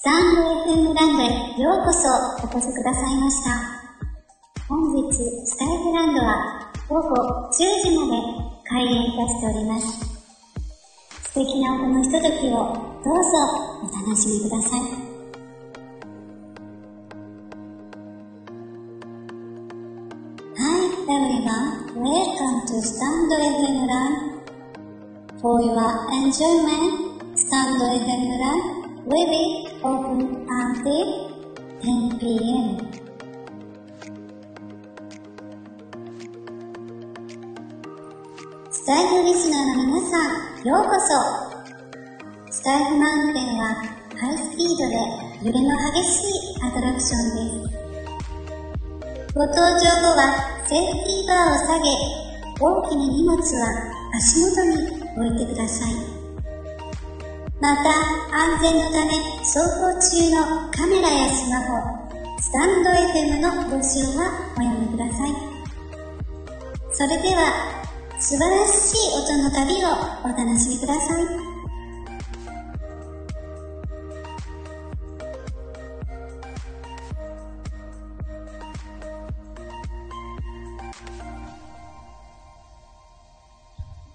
スタンド FM ランドへようこそお越しくださいました。本日、スタイフランドは午後10時まで開演いたしております。素敵な音のひとときをどうぞお楽しみください。Hi everyone, welcome to Stand FM Land. For your enjoyment, Stand FM Land will open until 10 p.m. スタイフリスナーの皆さん、ようこそスタイフマウンテンはハイスピードで揺れの激しいアトラクションです。ご搭乗後はセーフティーバーを下げ、大きな荷物は足元に置いてください。また、安全のため、走行中のカメラやスマホ、スタンド FM のご使用はおやめください。それでは、素晴らしい音の旅をお楽しみください。